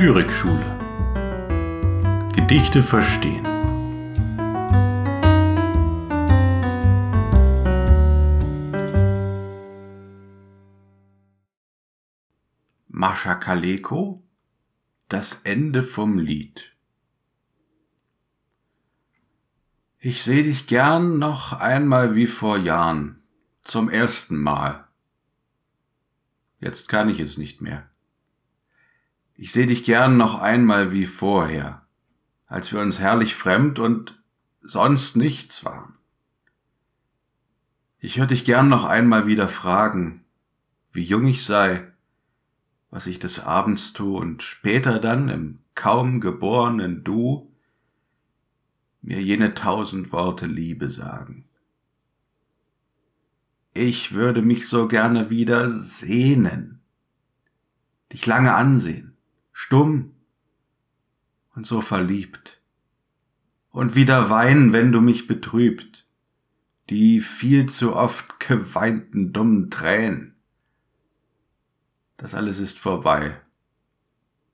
Lyrikschule. Gedichte verstehen. Mascha Kaleko Das Ende vom Lied. Ich seh dich gern noch einmal wie vor Jahren, zum ersten Mal. Jetzt kann ich es nicht mehr. Ich seh dich gern noch einmal wie vorher, als wir uns herrlich fremd und sonst nichts waren. Ich hör dich gern noch einmal wieder fragen, wie jung ich sei, was ich des Abends tu und später dann im kaum geborenen Du mir jene tausend Worte Liebe sagen. Ich würde mich so gerne wieder sehnen, dich lange ansehen, stumm und so verliebt. Und wieder weinen, wenn du mich betrübt, die viel zu oft geweinten dummen Tränen. Das alles ist vorbei.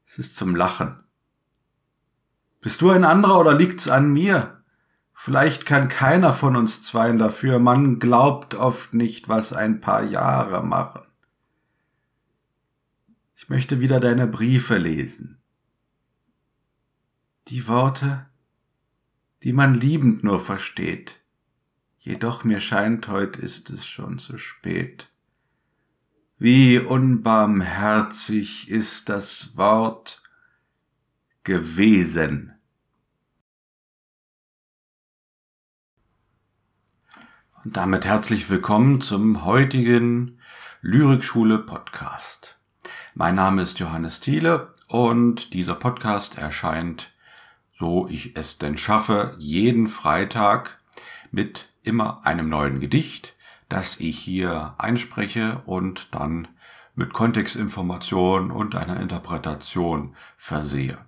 Es ist zum Lachen. Bist du ein anderer oder liegt's an mir? Vielleicht kann keiner von uns zweien dafür. Man glaubt oft nicht, was ein paar Jahre machen. Ich möchte wieder deine Briefe lesen. Die Worte, die man liebend nur versteht. Jedoch mir scheint, heut ist es schon zu spät. Wie unbarmherzig ist das Wort gewesen. Und damit herzlich willkommen zum heutigen Lyrikschule Podcast. Mein Name ist Johannes Thiele und dieser Podcast erscheint, so ich es denn schaffe, jeden Freitag mit immer einem neuen Gedicht, das ich hier einspreche und dann mit Kontextinformation und einer Interpretation versehe.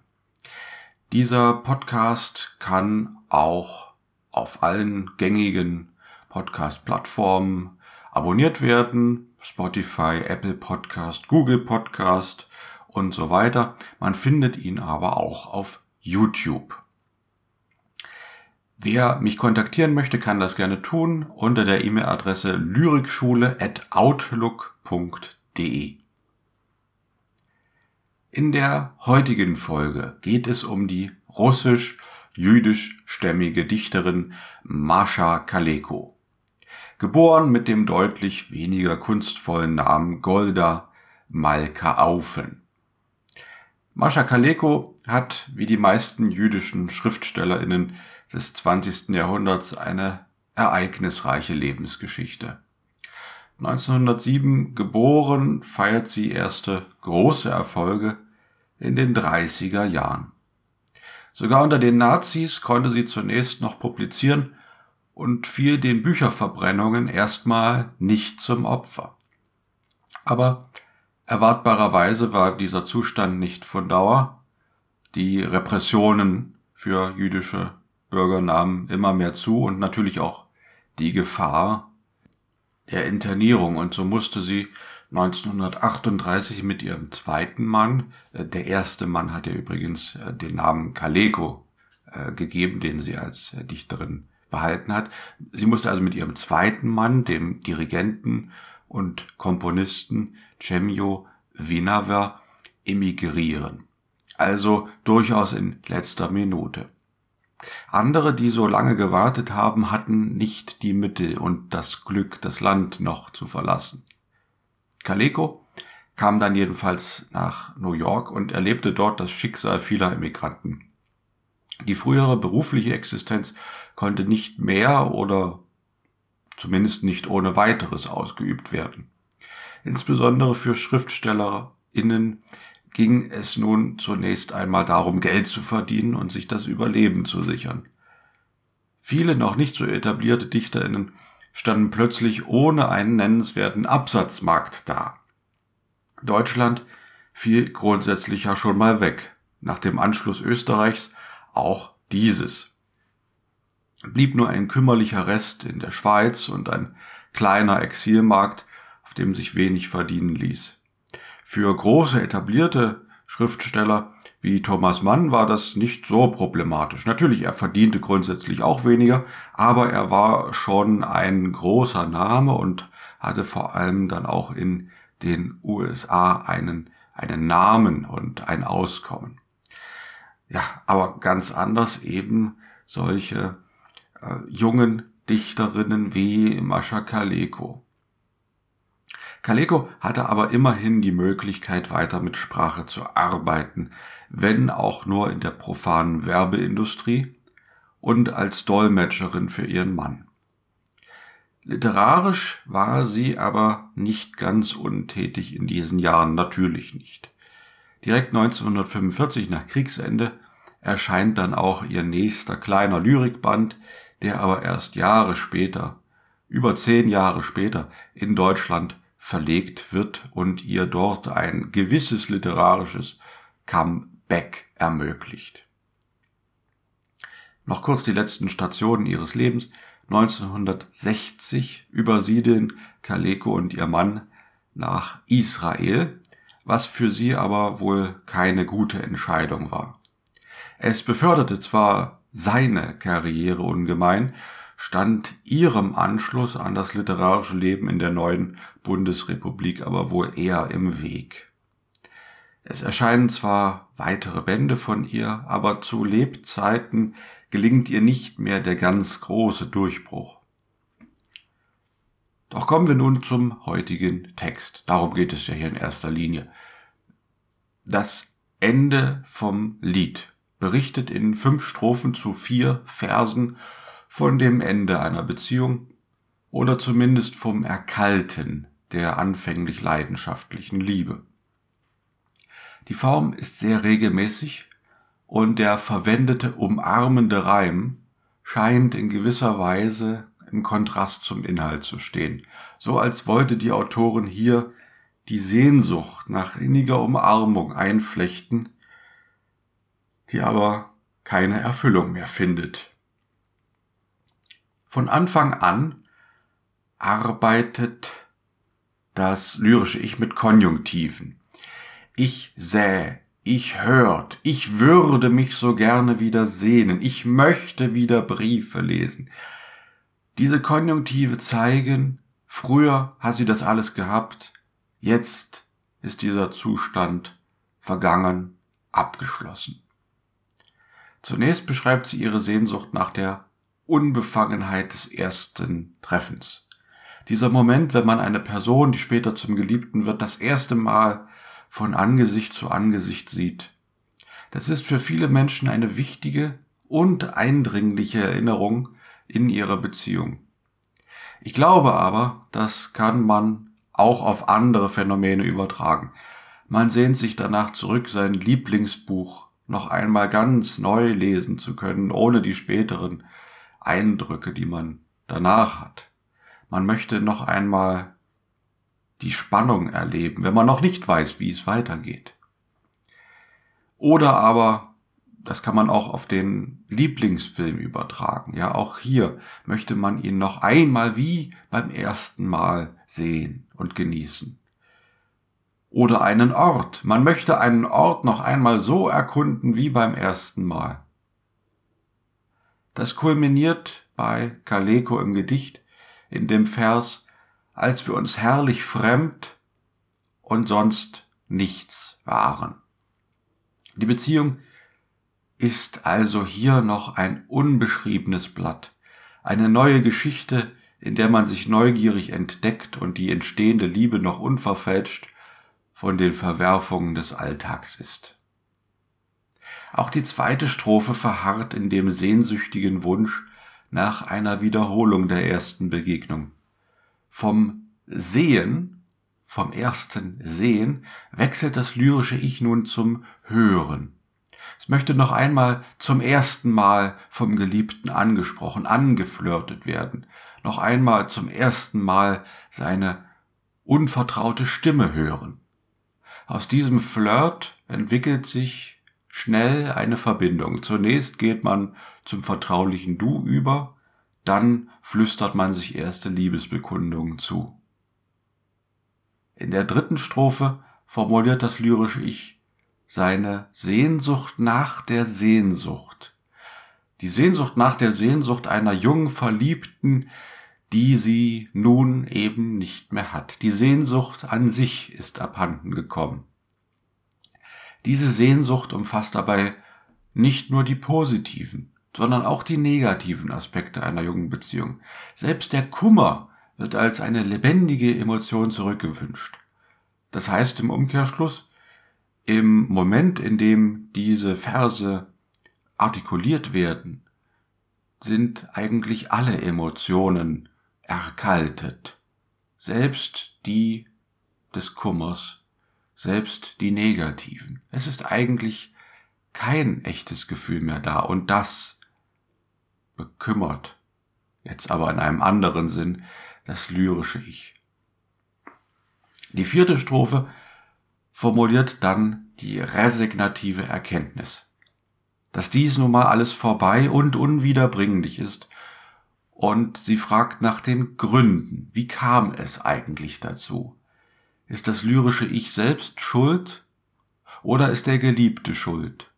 Dieser Podcast kann auch auf allen gängigen Podcast-Plattformen abonniert werden. Spotify, Apple Podcast, Google Podcast und so weiter. Man findet ihn aber auch auf YouTube. Wer mich kontaktieren möchte, kann das gerne tun unter der E-Mail-Adresse lyrikschule.outlook.de. In der heutigen Folge geht es um die russisch-jüdisch-stämmige Dichterin Mascha Kaleko geboren mit dem deutlich weniger kunstvollen Namen Golda Malka-Aufen. Mascha Kaleko hat, wie die meisten jüdischen SchriftstellerInnen des 20. Jahrhunderts, eine ereignisreiche Lebensgeschichte. 1907 geboren, feiert sie erste große Erfolge in den 30er Jahren. Sogar unter den Nazis konnte sie zunächst noch publizieren und fiel den Bücherverbrennungen erstmal nicht zum Opfer. Aber erwartbarerweise war dieser Zustand nicht von Dauer. Die Repressionen für jüdische Bürger nahmen immer mehr zu und natürlich auch die Gefahr der Internierung. Und so musste sie 1938 mit ihrem zweiten Mann, äh, der erste Mann hat ja übrigens äh, den Namen Kaleko äh, gegeben, den sie als Dichterin behalten hat. Sie musste also mit ihrem zweiten Mann, dem Dirigenten und Komponisten Cemio Vinaver, emigrieren. Also durchaus in letzter Minute. Andere, die so lange gewartet haben, hatten nicht die Mittel und das Glück, das Land noch zu verlassen. Kaleko kam dann jedenfalls nach New York und erlebte dort das Schicksal vieler Emigranten. Die frühere berufliche Existenz konnte nicht mehr oder zumindest nicht ohne weiteres ausgeübt werden. Insbesondere für SchriftstellerInnen ging es nun zunächst einmal darum, Geld zu verdienen und sich das Überleben zu sichern. Viele noch nicht so etablierte DichterInnen standen plötzlich ohne einen nennenswerten Absatzmarkt da. Deutschland fiel grundsätzlich ja schon mal weg, nach dem Anschluss Österreichs auch dieses blieb nur ein kümmerlicher Rest in der Schweiz und ein kleiner Exilmarkt, auf dem sich wenig verdienen ließ. Für große etablierte Schriftsteller Wie Thomas Mann war das nicht so problematisch. Natürlich, er verdiente grundsätzlich auch weniger, aber er war schon ein großer Name und hatte vor allem dann auch in den USA einen, einen Namen und ein Auskommen. Ja, aber ganz anders eben solche äh, jungen Dichterinnen wie Mascha Kaleko. Kaleko hatte aber immerhin die Möglichkeit, weiter mit Sprache zu arbeiten, wenn auch nur in der profanen Werbeindustrie und als Dolmetscherin für ihren Mann. Literarisch war sie aber nicht ganz untätig in diesen Jahren, natürlich nicht. Direkt 1945 nach Kriegsende erscheint dann auch ihr nächster kleiner Lyrikband, der aber erst Jahre später, über zehn Jahre später, in Deutschland verlegt wird und ihr dort ein gewisses literarisches Comeback ermöglicht. Noch kurz die letzten Stationen ihres Lebens. 1960 übersiedeln Kaleko und ihr Mann nach Israel, was für sie aber wohl keine gute Entscheidung war. Es beförderte zwar seine Karriere ungemein, stand ihrem Anschluss an das literarische Leben in der neuen Bundesrepublik aber wohl eher im Weg. Es erscheinen zwar weitere Bände von ihr, aber zu Lebzeiten gelingt ihr nicht mehr der ganz große Durchbruch. Doch kommen wir nun zum heutigen Text. Darum geht es ja hier in erster Linie. Das Ende vom Lied berichtet in fünf Strophen zu vier Versen von dem Ende einer Beziehung oder zumindest vom Erkalten der anfänglich leidenschaftlichen Liebe. Die Form ist sehr regelmäßig und der verwendete umarmende Reim scheint in gewisser Weise im Kontrast zum Inhalt zu stehen, so als wollte die Autorin hier die Sehnsucht nach inniger Umarmung einflechten, die aber keine Erfüllung mehr findet. Von Anfang an arbeitet das lyrische Ich mit Konjunktiven. Ich säh, ich hört, ich würde mich so gerne wieder sehnen, ich möchte wieder Briefe lesen. Diese Konjunktive zeigen, früher hat sie das alles gehabt, jetzt ist dieser Zustand vergangen, abgeschlossen. Zunächst beschreibt sie ihre Sehnsucht nach der Unbefangenheit des ersten Treffens. Dieser Moment, wenn man eine Person, die später zum Geliebten wird, das erste Mal von Angesicht zu Angesicht sieht. Das ist für viele Menschen eine wichtige und eindringliche Erinnerung in ihrer Beziehung. Ich glaube aber, das kann man auch auf andere Phänomene übertragen. Man sehnt sich danach zurück, sein Lieblingsbuch noch einmal ganz neu lesen zu können, ohne die späteren Eindrücke, die man danach hat. Man möchte noch einmal die Spannung erleben, wenn man noch nicht weiß, wie es weitergeht. Oder aber, das kann man auch auf den Lieblingsfilm übertragen. Ja, auch hier möchte man ihn noch einmal wie beim ersten Mal sehen und genießen. Oder einen Ort. Man möchte einen Ort noch einmal so erkunden wie beim ersten Mal. Das kulminiert bei Kaleko im Gedicht in dem Vers als wir uns herrlich fremd und sonst nichts waren. Die Beziehung ist also hier noch ein unbeschriebenes Blatt, eine neue Geschichte, in der man sich neugierig entdeckt und die entstehende Liebe noch unverfälscht von den Verwerfungen des Alltags ist. Auch die zweite Strophe verharrt in dem sehnsüchtigen Wunsch nach einer Wiederholung der ersten Begegnung vom Sehen, vom ersten Sehen, wechselt das lyrische Ich nun zum Hören. Es möchte noch einmal zum ersten Mal vom Geliebten angesprochen, angeflirtet werden, noch einmal zum ersten Mal seine unvertraute Stimme hören. Aus diesem Flirt entwickelt sich schnell eine Verbindung. Zunächst geht man zum vertraulichen Du über, dann flüstert man sich erste Liebesbekundungen zu. In der dritten Strophe formuliert das lyrische Ich seine Sehnsucht nach der Sehnsucht. Die Sehnsucht nach der Sehnsucht einer jungen Verliebten, die sie nun eben nicht mehr hat. Die Sehnsucht an sich ist abhanden gekommen. Diese Sehnsucht umfasst dabei nicht nur die positiven, sondern auch die negativen Aspekte einer jungen Beziehung. Selbst der Kummer wird als eine lebendige Emotion zurückgewünscht. Das heißt im Umkehrschluss, im Moment, in dem diese Verse artikuliert werden, sind eigentlich alle Emotionen erkaltet, selbst die des Kummers, selbst die negativen. Es ist eigentlich kein echtes Gefühl mehr da und das bekümmert, jetzt aber in einem anderen Sinn, das lyrische Ich. Die vierte Strophe formuliert dann die resignative Erkenntnis, dass dies nun mal alles vorbei und unwiederbringlich ist und sie fragt nach den Gründen. Wie kam es eigentlich dazu? Ist das lyrische Ich selbst schuld oder ist der Geliebte schuld?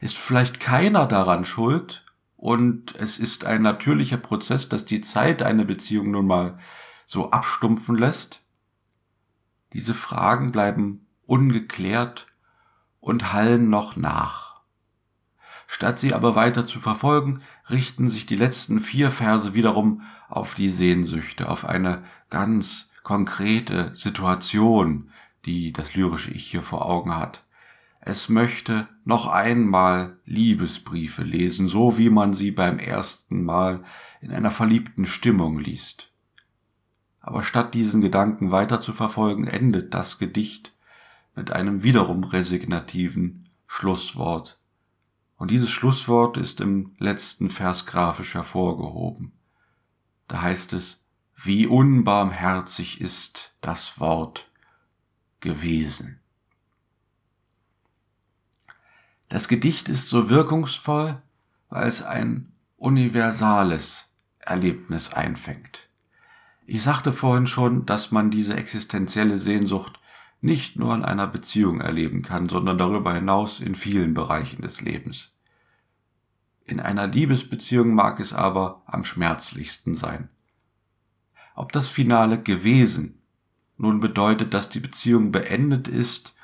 Ist vielleicht keiner daran schuld und es ist ein natürlicher Prozess, dass die Zeit eine Beziehung nun mal so abstumpfen lässt? Diese Fragen bleiben ungeklärt und hallen noch nach. Statt sie aber weiter zu verfolgen, richten sich die letzten vier Verse wiederum auf die Sehnsüchte, auf eine ganz konkrete Situation, die das lyrische Ich hier vor Augen hat. Es möchte noch einmal Liebesbriefe lesen, so wie man sie beim ersten Mal in einer verliebten Stimmung liest. Aber statt diesen Gedanken weiter zu verfolgen, endet das Gedicht mit einem wiederum resignativen Schlusswort und dieses Schlusswort ist im letzten Vers grafisch hervorgehoben. Da heißt es, wie unbarmherzig ist das Wort gewesen. Das Gedicht ist so wirkungsvoll, weil es ein universales Erlebnis einfängt. Ich sagte vorhin schon, dass man diese existenzielle Sehnsucht nicht nur in einer Beziehung erleben kann, sondern darüber hinaus in vielen Bereichen des Lebens. In einer Liebesbeziehung mag es aber am schmerzlichsten sein. Ob das Finale gewesen nun bedeutet, dass die Beziehung beendet ist,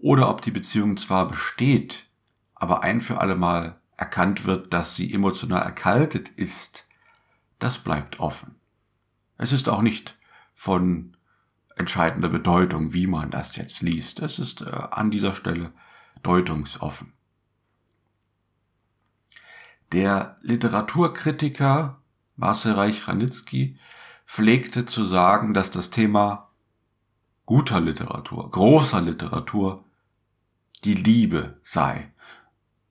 oder ob die Beziehung zwar besteht, aber ein für allemal erkannt wird, dass sie emotional erkaltet ist, das bleibt offen. Es ist auch nicht von entscheidende Bedeutung, wie man das jetzt liest. Es ist äh, an dieser Stelle deutungsoffen. Der Literaturkritiker Marcel Reich-Ranitzky pflegte zu sagen, dass das Thema guter Literatur, großer Literatur die Liebe sei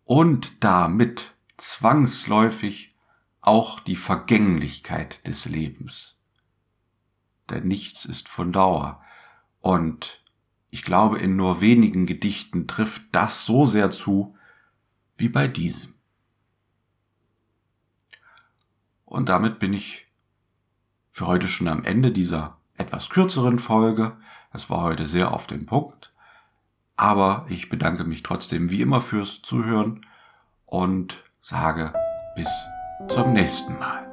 und damit zwangsläufig auch die Vergänglichkeit des Lebens denn nichts ist von Dauer. Und ich glaube, in nur wenigen Gedichten trifft das so sehr zu wie bei diesem. Und damit bin ich für heute schon am Ende dieser etwas kürzeren Folge. Es war heute sehr auf den Punkt. Aber ich bedanke mich trotzdem wie immer fürs Zuhören und sage bis zum nächsten Mal.